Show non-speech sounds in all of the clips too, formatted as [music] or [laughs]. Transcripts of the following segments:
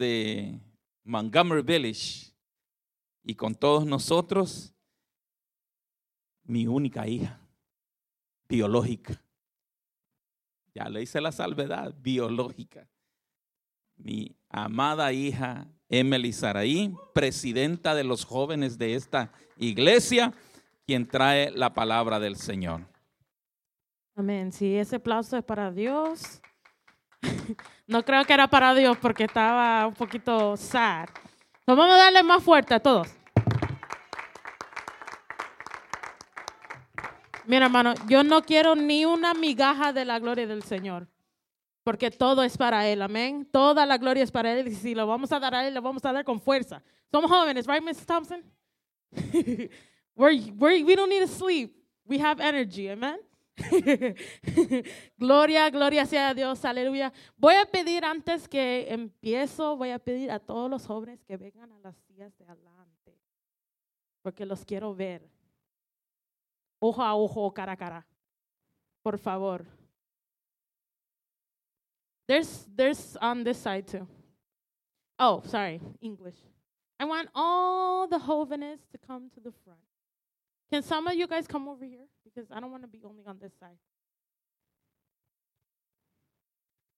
de Montgomery Village y con todos nosotros mi única hija biológica. Ya le hice la salvedad biológica. Mi amada hija Emily Saraí, presidenta de los jóvenes de esta iglesia, quien trae la palabra del Señor. Amén. Si ese aplauso es para Dios. [laughs] no creo que era para Dios porque estaba un poquito sad. vamos a darle más fuerte a todos. Mira, hermano, yo no quiero ni una migaja de la gloria del Señor. Porque todo es para Él, amén. Toda la gloria es para Él. Y si lo vamos a dar a Él, lo vamos a dar con fuerza. Somos jóvenes, right, Mrs. Thompson? [laughs] we don't need to sleep. We have energy, amen. [laughs] gloria, gloria sea a Dios, aleluya. Voy a pedir antes que empiezo, voy a pedir a todos los jóvenes que vengan a las sillas de adelante, porque los quiero ver. Ojo a ojo, cara a cara. Por favor. There's, there's on this side too. Oh, sorry, English. I want all the jóvenes to come to the front. Can some of you guys come over here? Because I don't want to be only on this side.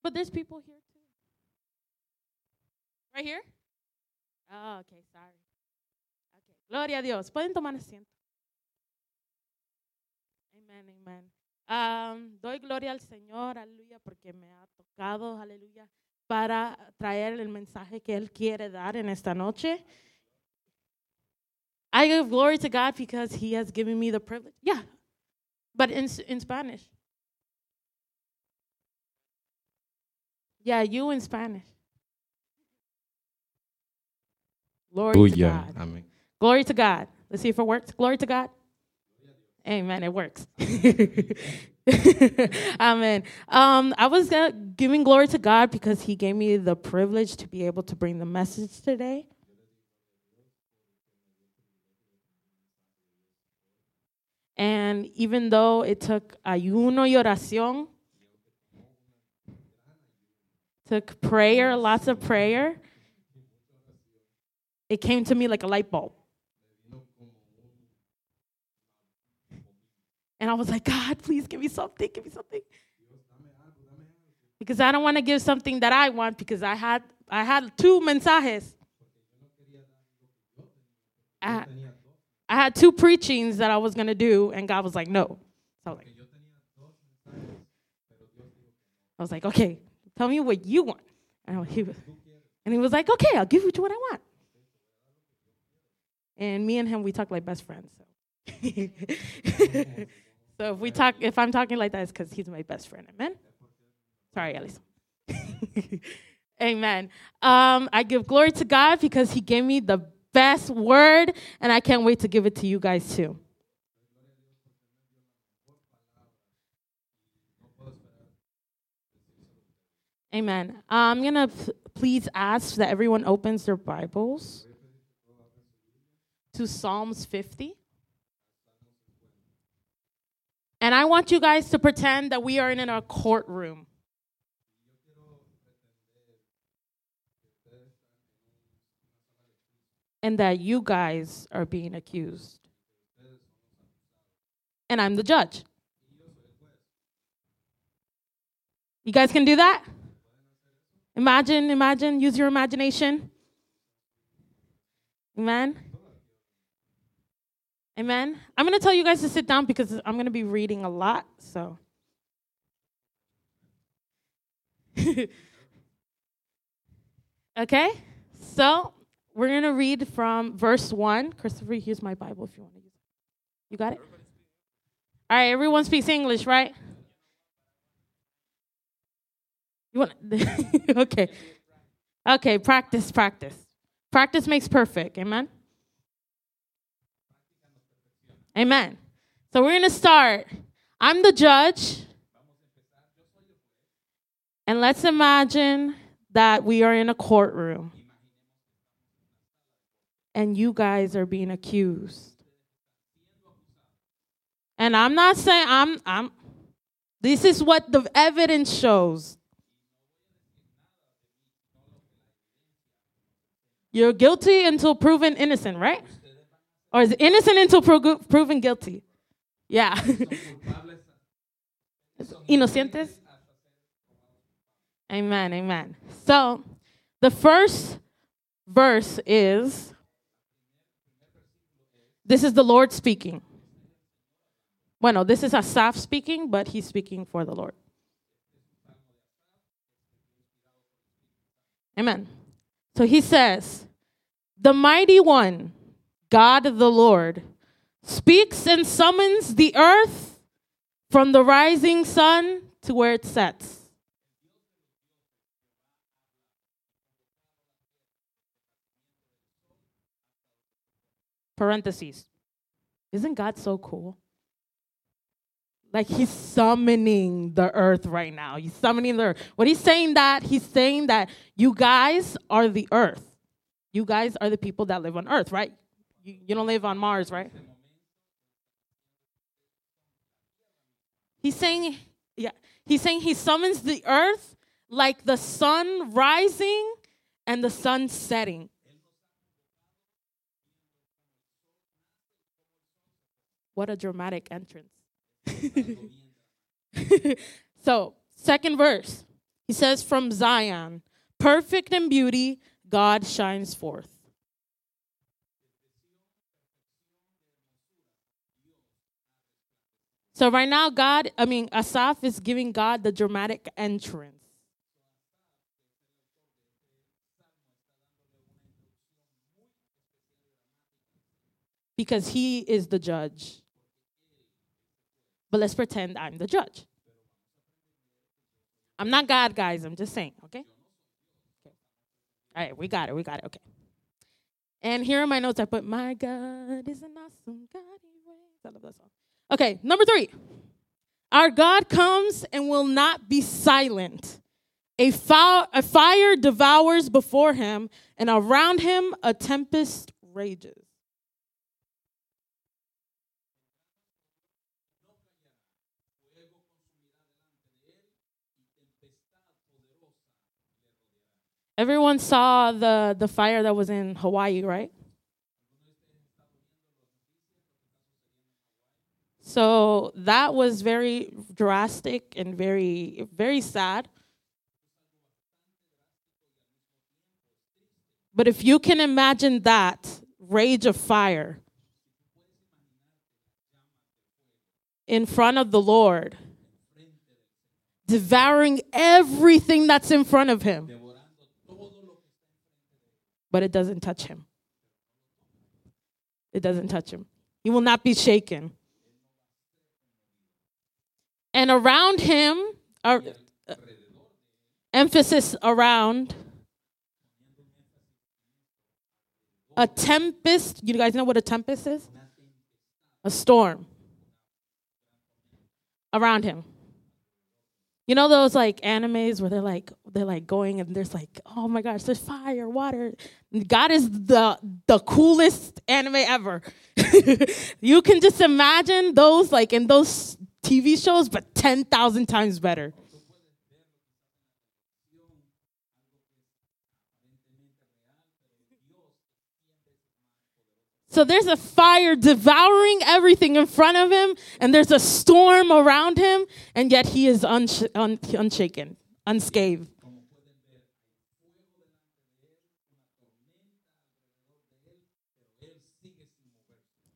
But there's people here too. Right here? Oh, okay, sorry. Okay. Gloria a Dios. Pueden tomar asiento. Amen, amen. Um, doy gloria al Señor, aleluya, porque me ha tocado, aleluya, para traer el mensaje que Él quiere dar en esta noche. I give glory to God because He has given me the privilege. Yeah, but in, in Spanish. Yeah, you in Spanish. Glory to God. Amén. Glory to God. Let's see if it works. Glory to God. Amen. It works. [laughs] Amen. Um, I was uh, giving glory to God because He gave me the privilege to be able to bring the message today. And even though it took ayuno y oración, took prayer, lots of prayer, it came to me like a light bulb. And I was like, God, please give me something, give me something. Because I don't want to give something that I want because I had I had two mensajes. I, I had two preachings that I was going to do, and God was like, no. So I was like, I was like, okay, tell me what you want. And he was, and he was like, okay, I'll give you what I want. And me and him, we talk like best friends. So, [laughs] so if we talk, if I'm talking like that, it's because he's my best friend. Amen. Sorry, Alice. [laughs] Amen. Um, I give glory to God because He gave me the best word, and I can't wait to give it to you guys too. Amen. I'm going to p- please ask that everyone opens their Bibles to Psalms 50. And I want you guys to pretend that we are in a courtroom. And that you guys are being accused. And I'm the judge. You guys can do that? Imagine, imagine, use your imagination. Amen. Amen. I'm going to tell you guys to sit down because I'm going to be reading a lot. So. [laughs] okay? So, we're going to read from verse 1. Christopher, here's my Bible if you want to use it. You got it? All right, everyone speaks English, right? You want [laughs] Okay. Okay, practice, practice. Practice makes perfect. Amen. Amen. So we're going to start. I'm the judge. And let's imagine that we are in a courtroom and you guys are being accused. And I'm not saying I'm I'm this is what the evidence shows. You're guilty until proven innocent, right? Or is innocent until pro- proven guilty? Yeah. [laughs] Inocentes. Amen, amen. So, the first verse is this is the Lord speaking. Bueno, this is Asaf speaking, but he's speaking for the Lord. Amen. So he says, The mighty one, God the Lord, speaks and summons the earth from the rising sun to where it sets. Parentheses. Isn't God so cool? Like he's summoning the earth right now. He's summoning the earth. What he's saying that he's saying that you guys are the earth. You guys are the people that live on earth, right? You, you don't live on Mars, right? He's saying, yeah, he's saying he summons the earth like the sun rising and the sun setting. What a dramatic entrance. [laughs] so, second verse. He says, From Zion, perfect in beauty, God shines forth. So, right now, God, I mean, Asaph is giving God the dramatic entrance. Because he is the judge. But let's pretend I'm the judge. I'm not God, guys. I'm just saying, okay? okay? All right, we got it. We got it. Okay. And here are my notes. I put, My God is an awesome God. I love that song. Okay, number three. Our God comes and will not be silent. A, a fire devours before him, and around him a tempest rages. Everyone saw the, the fire that was in Hawaii, right? So that was very drastic and very, very sad. But if you can imagine that rage of fire in front of the Lord, devouring everything that's in front of him, but it doesn't touch him. It doesn't touch him. He will not be shaken. And around him, uh, emphasis around, a tempest. You guys know what a tempest is? A storm around him. You know those like animes where they're like they're like going and there's like oh my gosh there's fire water God is the the coolest anime ever. [laughs] you can just imagine those like in those TV shows but 10,000 times better. So there's a fire devouring everything in front of him, and there's a storm around him, and yet he is unsh- un- unshaken, unscathed.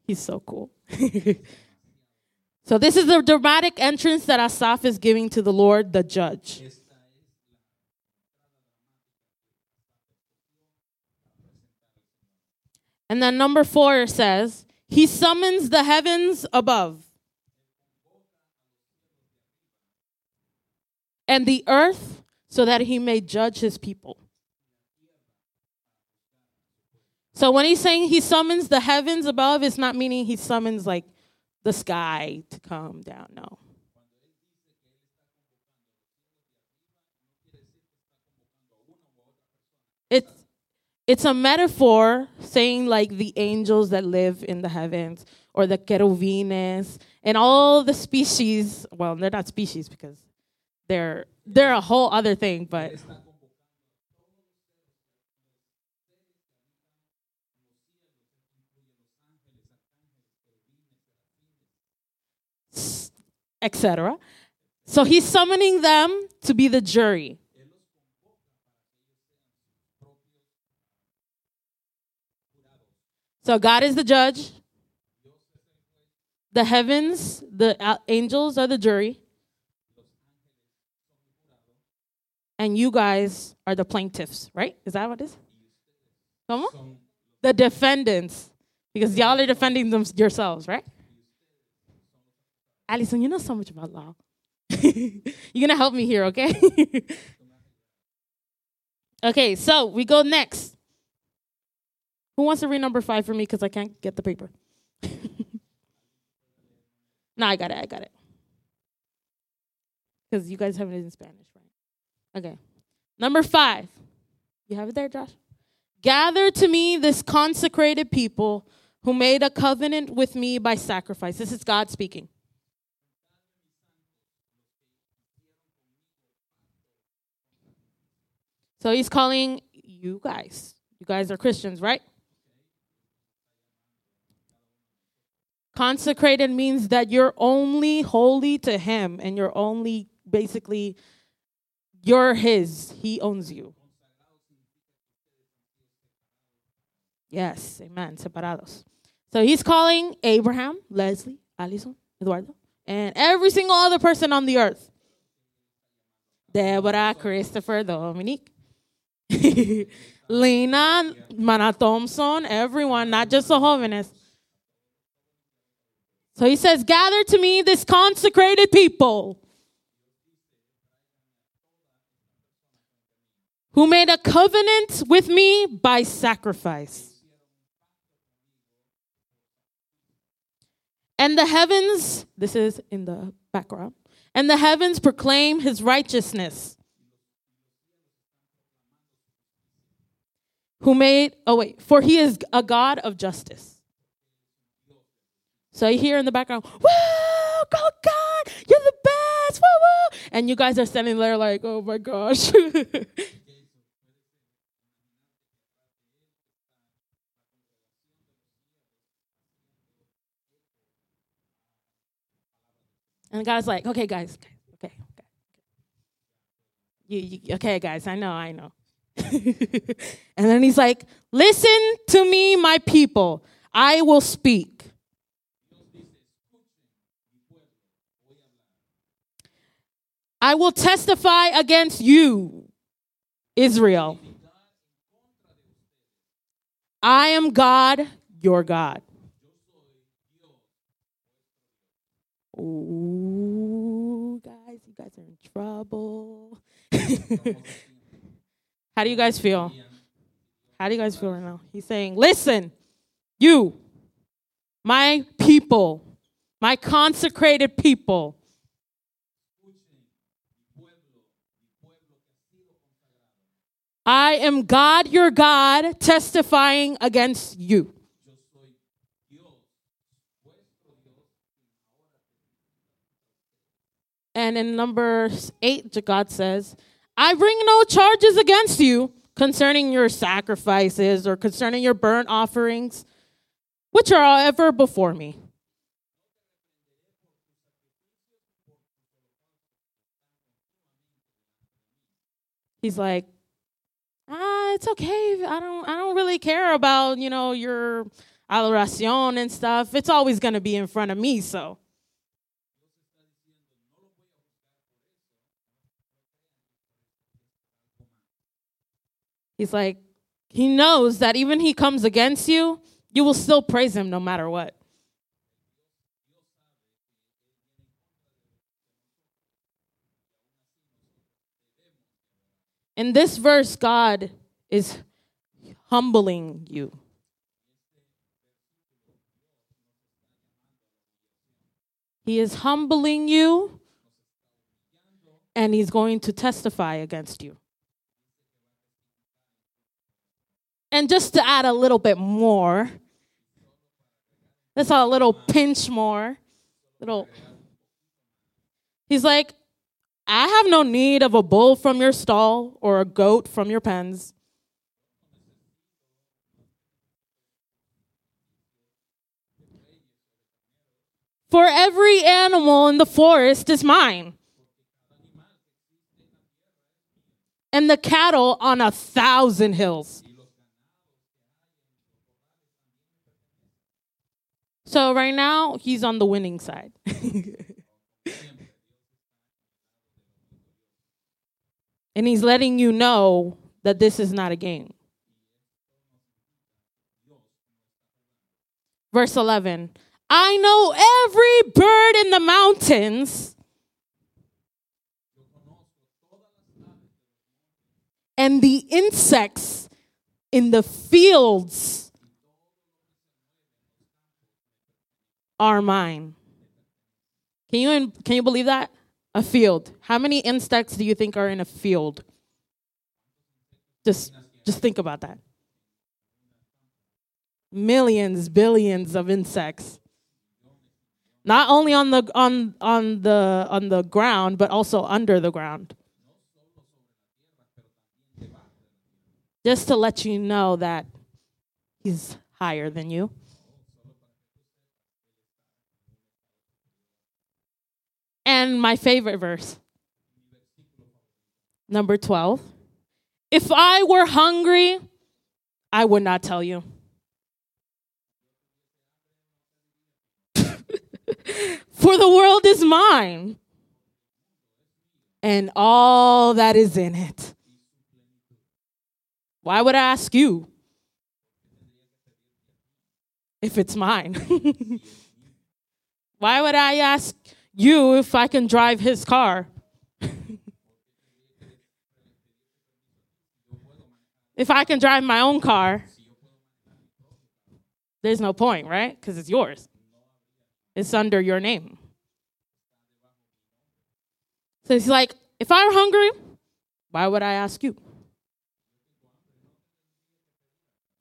He's so cool. [laughs] so this is the dramatic entrance that Asaph is giving to the Lord, the judge. And then number four says, He summons the heavens above and the earth so that he may judge his people. So when he's saying he summons the heavens above, it's not meaning he summons like the sky to come down. No. It's a metaphor saying like the angels that live in the heavens or the cherubines and all the species. Well, they're not species because they're they're a whole other thing, but etc. So he's summoning them to be the jury. So God is the judge. The heavens, the angels are the jury. And you guys are the plaintiffs, right? Is that what it is? Come on? The defendants. Because y'all are defending them yourselves, right? Allison, you know so much about law. [laughs] You're going to help me here, okay? [laughs] okay, so we go next. Who wants to read number five for me? Because I can't get the paper. [laughs] no, I got it. I got it. Because you guys have it in Spanish, right? Okay. Number five. You have it there, Josh? Gather to me this consecrated people who made a covenant with me by sacrifice. This is God speaking. So he's calling you guys. You guys are Christians, right? Consecrated means that you're only holy to him and you're only basically you're his. He owns you. Yes, amen. Separados. So he's calling Abraham, Leslie, Allison, Eduardo, and every single other person on the earth. Deborah, Christopher, Dominique, [laughs] Lena, Mana Thompson, everyone, not just the jóvenes. So he says, Gather to me this consecrated people who made a covenant with me by sacrifice. And the heavens, this is in the background, and the heavens proclaim his righteousness. Who made, oh wait, for he is a God of justice. So you hear in the background, "Whoa, go God, you're the best!" Woo woo! And you guys are standing there like, "Oh my gosh." [laughs] and God's like, "Okay, guys, okay, okay, you, you, okay, guys, I know, I know." [laughs] and then he's like, "Listen to me, my people. I will speak." I will testify against you, Israel. I am God, your God. Ooh, guys, you guys are in trouble. [laughs] How do you guys feel? How do you guys feel right now? He's saying, Listen, you, my people, my consecrated people, I am God, your God, testifying against you. And in number eight, God says, I bring no charges against you concerning your sacrifices or concerning your burnt offerings, which are ever before me. He's like, ah, it's okay. I don't, I don't really care about, you know, your adoración and stuff. It's always going to be in front of me, so. He's like, he knows that even he comes against you, you will still praise him no matter what. In this verse, God is humbling you. He is humbling you and he's going to testify against you. And just to add a little bit more, that's a little pinch more. Little He's like, I have no need of a bull from your stall or a goat from your pens. For every animal in the forest is mine, and the cattle on a thousand hills. So right now, he's on the winning side. [laughs] and he's letting you know that this is not a game. Verse 11 I know every bird in the mountains and the insects in the fields are mine. Can you can you believe that? A field. How many insects do you think are in a field? Just just think about that. Millions, billions of insects. Not only on the on on the on the ground, but also under the ground. Just to let you know that he's higher than you. And my favorite verse, number 12. If I were hungry, I would not tell you. [laughs] For the world is mine and all that is in it. Why would I ask you if it's mine? [laughs] Why would I ask you if I can drive his car? [laughs] if I can drive my own car, there's no point, right? Because it's yours, it's under your name. So he's like, if I were hungry, why would I ask you?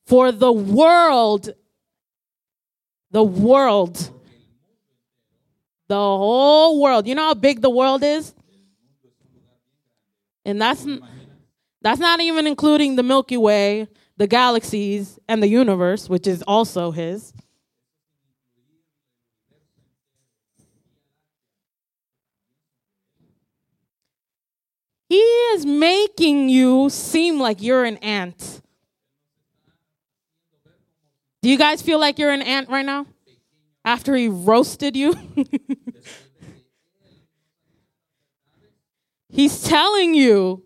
For the world, the world, the whole world. You know how big the world is? And that's that's not even including the Milky Way, the galaxies, and the universe, which is also his. He is making you seem like you're an ant. Do you guys feel like you're an ant right now? After he roasted you? [laughs] He's telling you,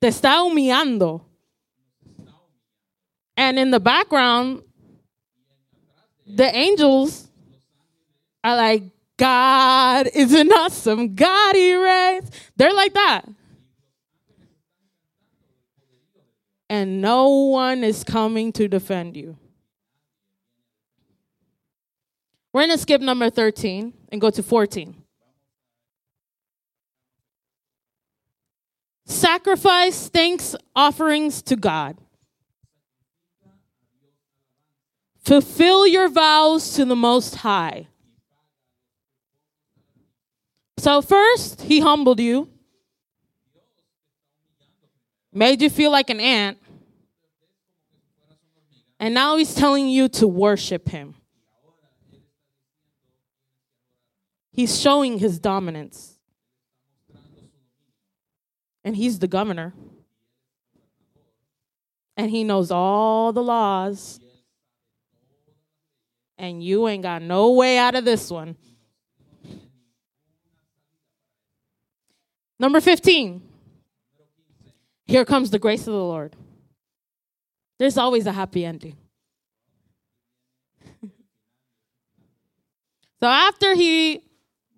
te está humillando. And in the background, the angels are like, God is an awesome God he reigns. They're like that. And no one is coming to defend you. We're going to skip number 13 and go to 14. Sacrifice thanks offerings to God. Fulfill your vows to the Most High. So, first, He humbled you, made you feel like an ant, and now He's telling you to worship Him. He's showing his dominance. And he's the governor. And he knows all the laws. And you ain't got no way out of this one. Number 15. Here comes the grace of the Lord. There's always a happy ending. [laughs] so after he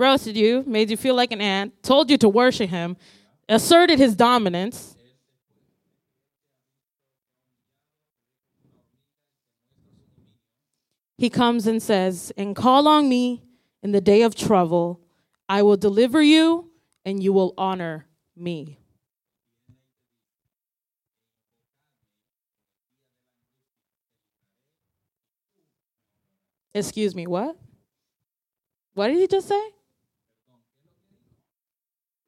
roasted you, made you feel like an ant, told you to worship him, asserted his dominance. He comes and says, And call on me in the day of trouble. I will deliver you, and you will honor me. Excuse me, what? What did he just say?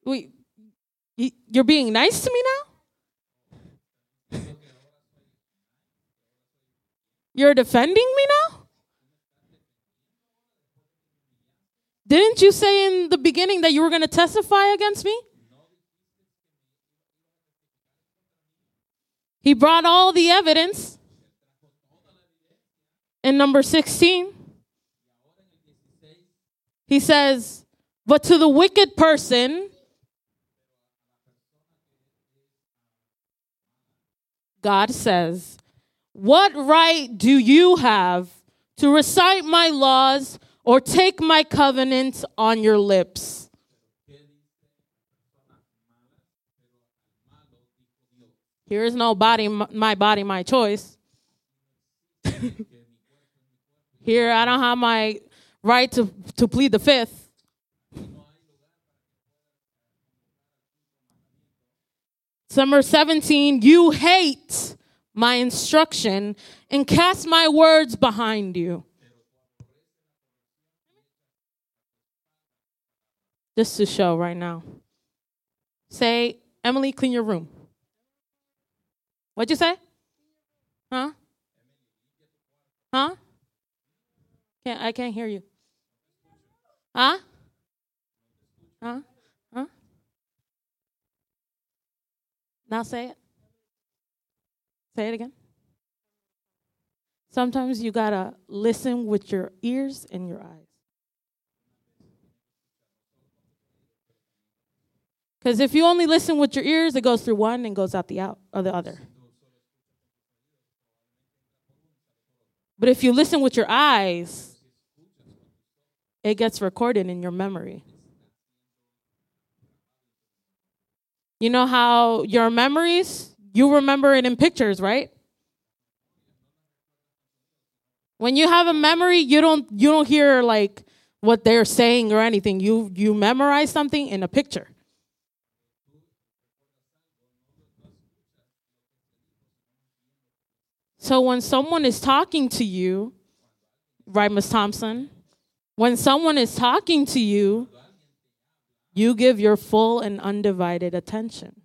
Wait, you're being nice to me now? You're defending me now? Didn't you say in the beginning that you were going to testify against me? He brought all the evidence. In number 16, he says, But to the wicked person, God says, What right do you have to recite my laws or take my covenant on your lips? Here is no body, my body, my choice. [laughs] Here, I don't have my right to, to plead the fifth. Summer 17, you hate my instruction and cast my words behind you. Just to show right now. Say, Emily, clean your room. What'd you say? Huh? Huh? Can't, I can't hear you. Huh? Huh? Now say it. Say it again. Sometimes you gotta listen with your ears and your eyes. Because if you only listen with your ears, it goes through one and goes out the out or the other. But if you listen with your eyes, it gets recorded in your memory. You know how your memories, you remember it in pictures, right? When you have a memory, you don't you don't hear like what they're saying or anything. You you memorize something in a picture. So when someone is talking to you, right, Miss Thompson? When someone is talking to you, you give your full and undivided attention.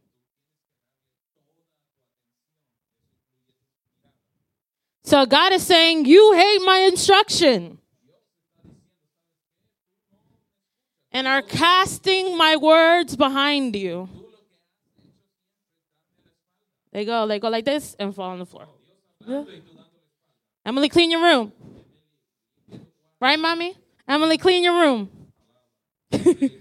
So God is saying, You hate my instruction and are casting my words behind you. They go, they go like this and fall on the floor. Yeah. Emily, clean your room. Right, mommy? Emily, clean your room. [laughs]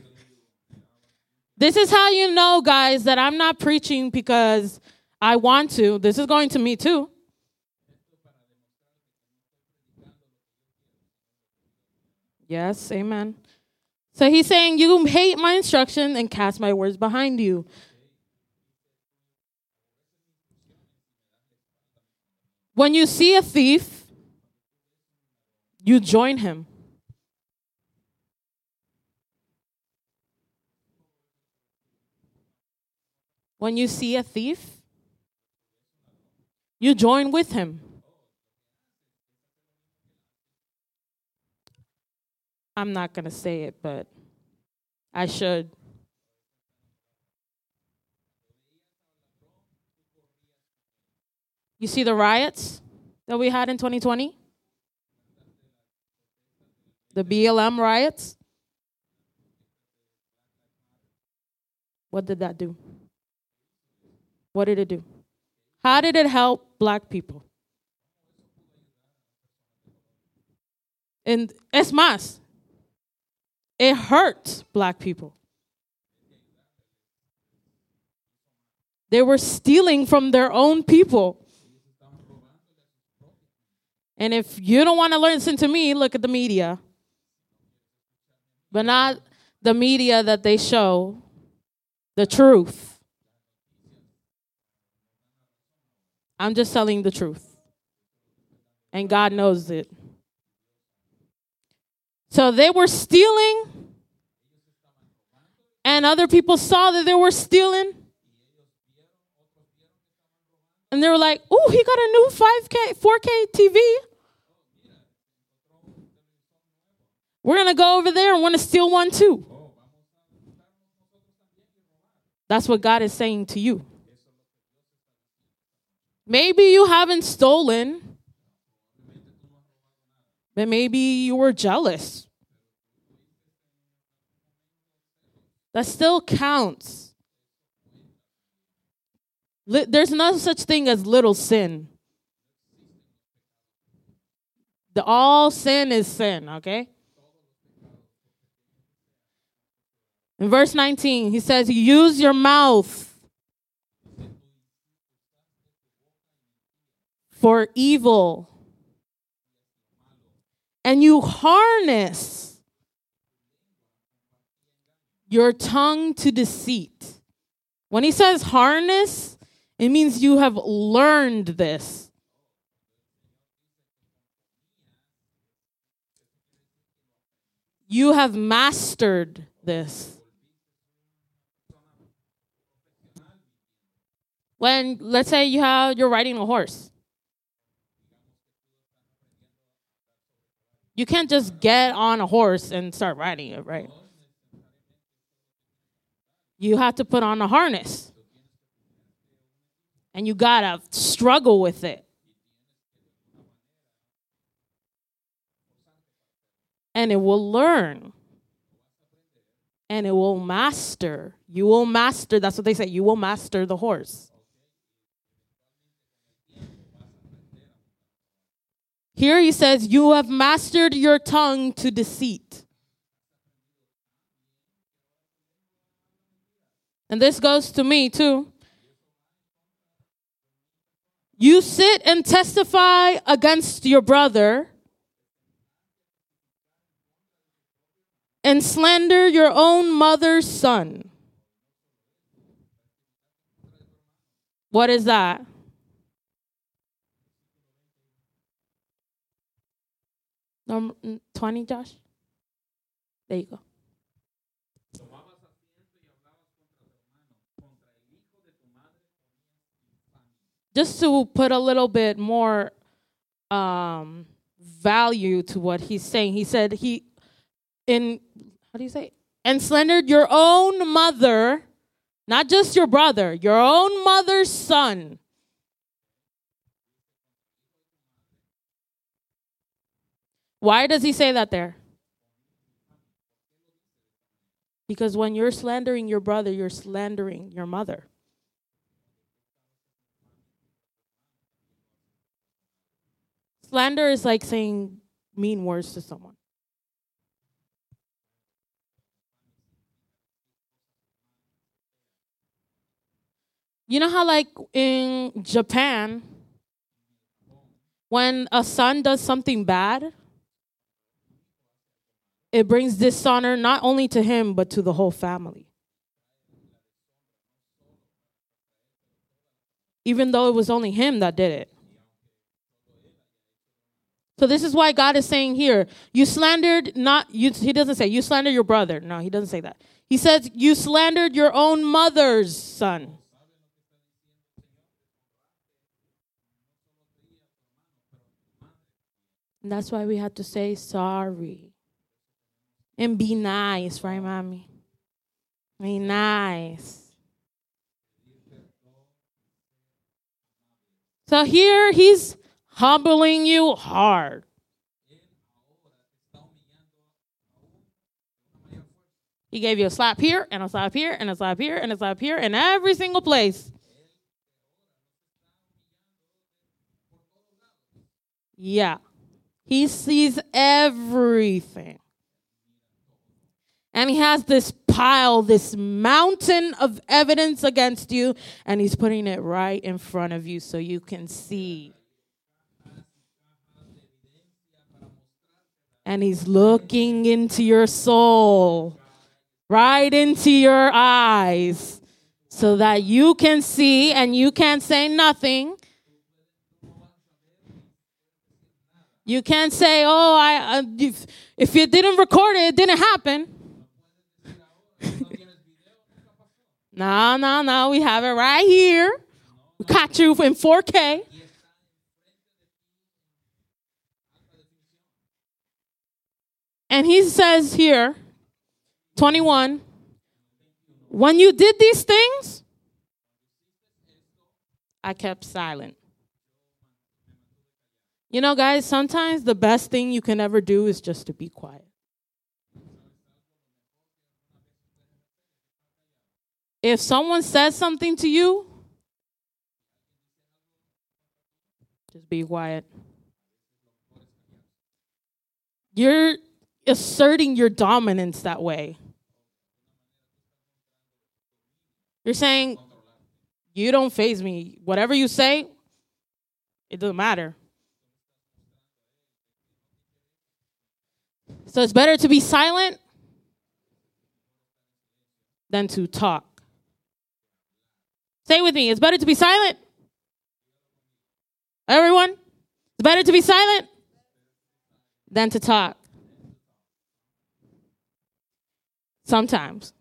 this is how you know, guys, that I'm not preaching because I want to. This is going to me too. Yes, amen. So he's saying, You hate my instruction and cast my words behind you. When you see a thief, you join him. When you see a thief, you join with him. I'm not going to say it, but I should. You see the riots that we had in 2020? The BLM riots? What did that do? What did it do? How did it help black people? And es más, it hurt black people. They were stealing from their own people. And if you don't want to listen to me, look at the media. But not the media that they show the truth. I'm just telling the truth. And God knows it. So they were stealing, and other people saw that they were stealing. And they were like, oh, he got a new 5K, 4K TV. We're going to go over there and want to steal one too. That's what God is saying to you. Maybe you haven't stolen, but maybe you were jealous. That still counts. There's no such thing as little sin. The all sin is sin, okay? In verse 19, he says, Use your mouth for evil, and you harness your tongue to deceit. When he says harness, it means you have learned this. You have mastered this. When let's say you have you're riding a horse. You can't just get on a horse and start riding it, right? You have to put on a harness. And you got to struggle with it. And it will learn. And it will master. You will master. That's what they say. You will master the horse. Here he says, You have mastered your tongue to deceit. And this goes to me too. You sit and testify against your brother and slander your own mother's son. What is that? Number 20, Josh? There you go. Just to put a little bit more um, value to what he's saying, he said he, in, how do you say? And slandered your own mother, not just your brother, your own mother's son. Why does he say that there? Because when you're slandering your brother, you're slandering your mother. Slander is like saying mean words to someone. You know how, like in Japan, when a son does something bad, it brings dishonor not only to him, but to the whole family. Even though it was only him that did it. So this is why God is saying here, you slandered not you he doesn't say you slandered your brother. No, he doesn't say that. He says you slandered your own mother's son. And that's why we have to say sorry. And be nice, right, mommy? Be nice. So here he's humbling you hard. He gave you a slap here and a slap here and a slap here and a slap here in every single place. Yeah. He sees everything. And he has this pile, this mountain of evidence against you, and he's putting it right in front of you so you can see. And he's looking into your soul, right into your eyes, so that you can see and you can't say nothing. You can't say, "Oh, I, if, if you didn't record it, it didn't happen." No, no, no. We have it right here. We caught you in 4K. And he says here, 21, when you did these things, I kept silent. You know, guys, sometimes the best thing you can ever do is just to be quiet. If someone says something to you, just be quiet. You're asserting your dominance that way. You're saying, You don't faze me. Whatever you say, it doesn't matter. So it's better to be silent than to talk. Say with me, it's better to be silent. Everyone, it's better to be silent than to talk. Sometimes.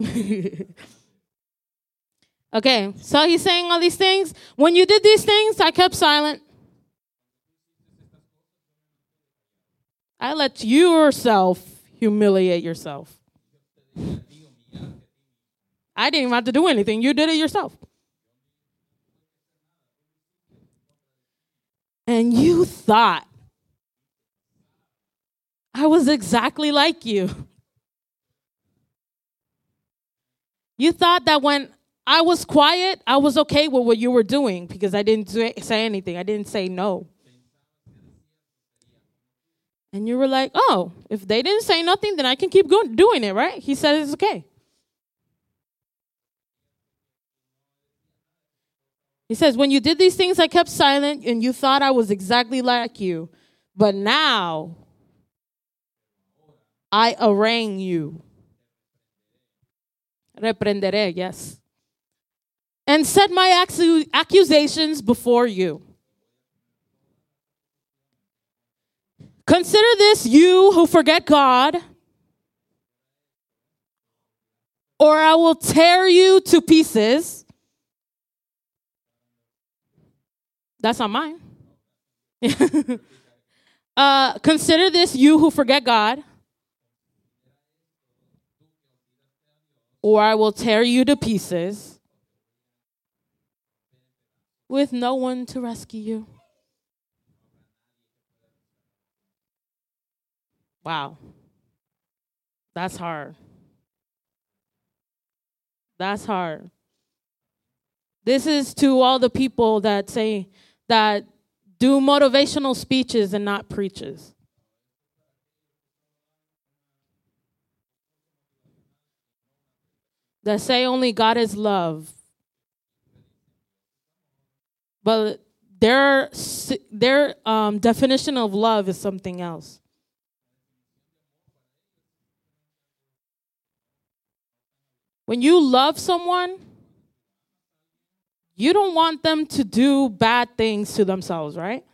[laughs] okay, so he's saying all these things. When you did these things, I kept silent. I let yourself humiliate yourself. I didn't even have to do anything. You did it yourself. And you thought I was exactly like you. You thought that when I was quiet, I was okay with what you were doing because I didn't say anything. I didn't say no. And you were like, oh, if they didn't say nothing, then I can keep going, doing it, right? He said it's okay. He says, When you did these things, I kept silent and you thought I was exactly like you. But now I arraign you. Reprenderé, yes. And set my accusations before you. Consider this, you who forget God, or I will tear you to pieces. That's not mine. [laughs] uh, consider this, you who forget God, or I will tear you to pieces with no one to rescue you. Wow. That's hard. That's hard. This is to all the people that say, that do motivational speeches and not preaches. That say only God is love. But their, their um, definition of love is something else. When you love someone, you don't want them to do bad things to themselves, right?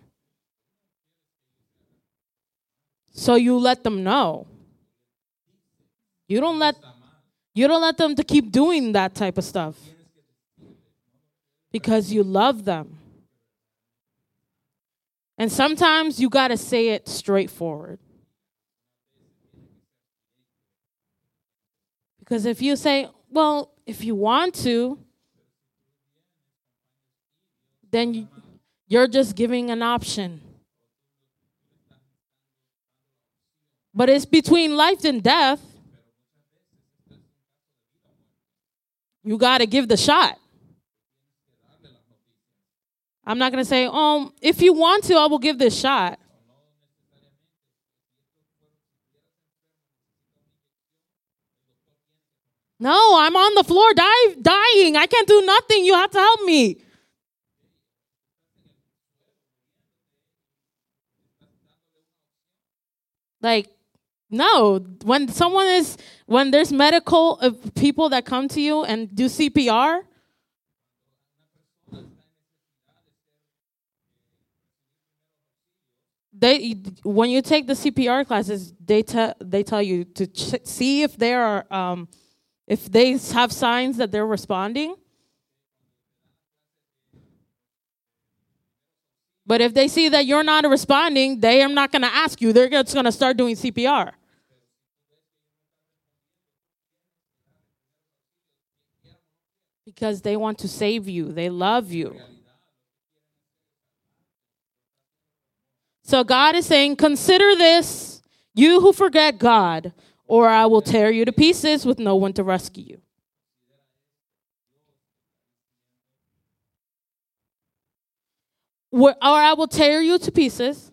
So you let them know. You don't let you don't let them to keep doing that type of stuff. Because you love them. And sometimes you got to say it straightforward. Because if you say, well, if you want to, then you're just giving an option. But it's between life and death. You got to give the shot. I'm not going to say, um, if you want to, I will give this shot. No, I'm on the floor die, dying. I can't do nothing. You have to help me. Like, no, when someone is, when there's medical uh, people that come to you and do CPR, they when you take the CPR classes, they tell they tell you to ch- see if they are um, if they have signs that they're responding. But if they see that you're not responding, they are not going to ask you. They're just going to start doing CPR. Because they want to save you, they love you. So God is saying, Consider this, you who forget God, or I will tear you to pieces with no one to rescue you. Or I will tear you to pieces.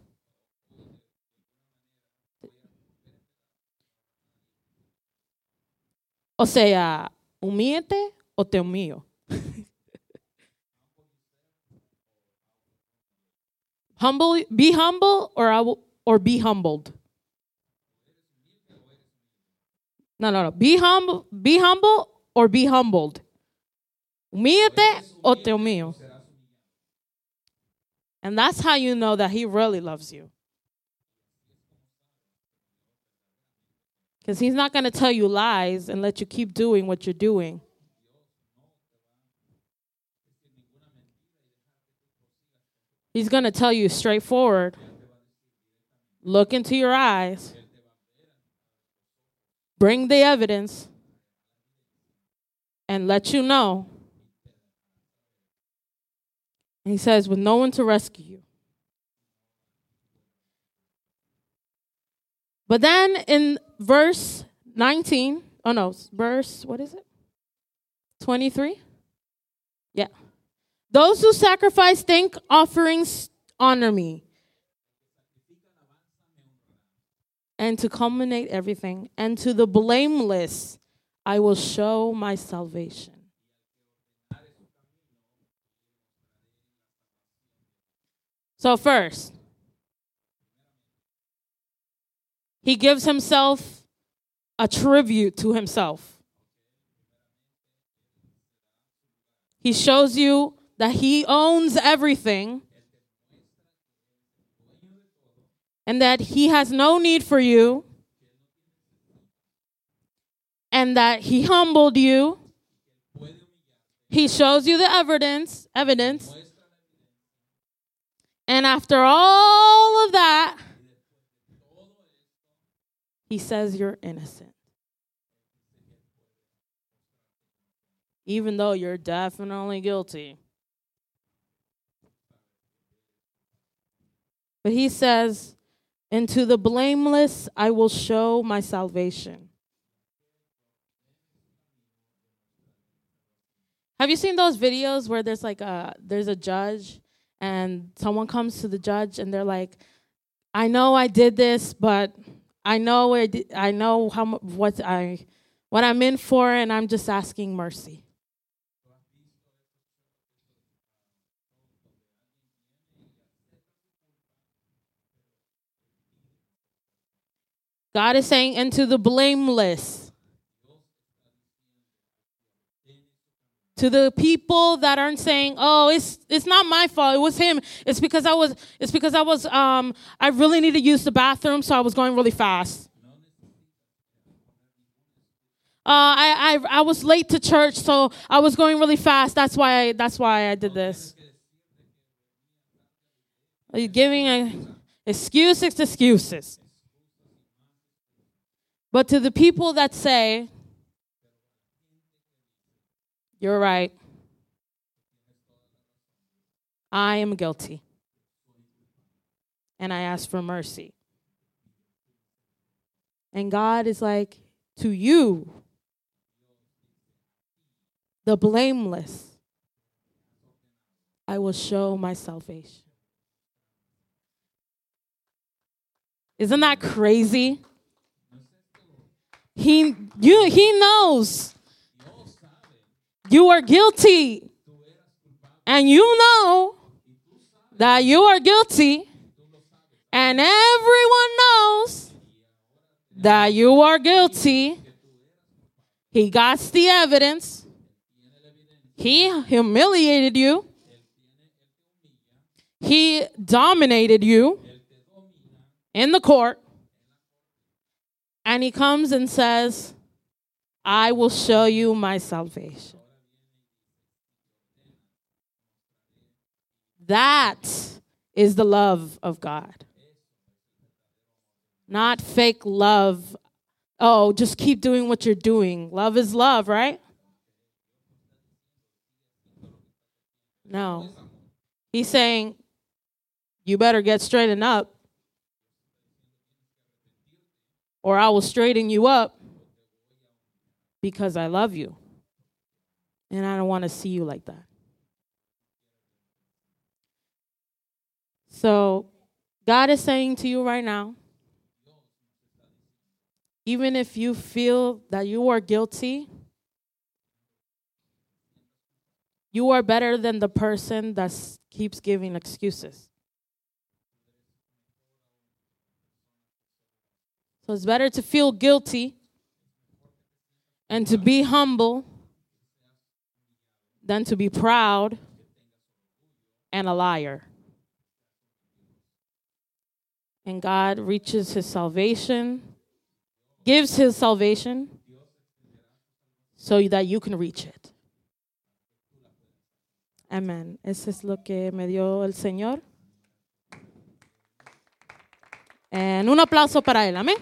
O sea, humíete o te humillo. [laughs] humble, be humble, or I will, or be humbled. No, no, no. Be humble, be humble, or be humbled. Humíate o te humillo. And that's how you know that he really loves you. Because he's not going to tell you lies and let you keep doing what you're doing. He's going to tell you straightforward. Look into your eyes. Bring the evidence and let you know. And he says, with no one to rescue you. But then in verse 19, oh no, verse, what is it? 23? Yeah. Those who sacrifice thank offerings honor me. And to culminate everything, and to the blameless, I will show my salvation. So, first, he gives himself a tribute to himself. He shows you that he owns everything and that he has no need for you and that he humbled you. He shows you the evidence, evidence. And after all of that, he says you're innocent. Even though you're definitely guilty. But he says, And to the blameless I will show my salvation. Have you seen those videos where there's like a there's a judge and someone comes to the judge and they're like, I know I did this, but I know I, did, I know how what I what I'm in for, and I'm just asking mercy. God is saying, into the blameless. To the people that aren't saying oh it's it's not my fault it was him it's because i was it's because i was um i really need to use the bathroom so i was going really fast uh, I, I I was late to church, so I was going really fast. That's why I, that's why I did this. Are you giving a, excuses, excuses? But to the people that say, you're right. I am guilty. And I ask for mercy. And God is like, to you, the blameless, I will show my salvation. Isn't that crazy? He you he knows you are guilty. And you know that you are guilty. And everyone knows that you are guilty. He got the evidence. He humiliated you. He dominated you in the court. And he comes and says, I will show you my salvation. That is the love of God. Not fake love. Oh, just keep doing what you're doing. Love is love, right? No. He's saying, you better get straightened up, or I will straighten you up because I love you. And I don't want to see you like that. So, God is saying to you right now, even if you feel that you are guilty, you are better than the person that keeps giving excuses. So it's better to feel guilty and to be humble than to be proud and a liar. And God reaches his salvation, gives his salvation so that you can reach it. Amén. Eso es lo que me dio el Señor. En un aplauso para él. Amén.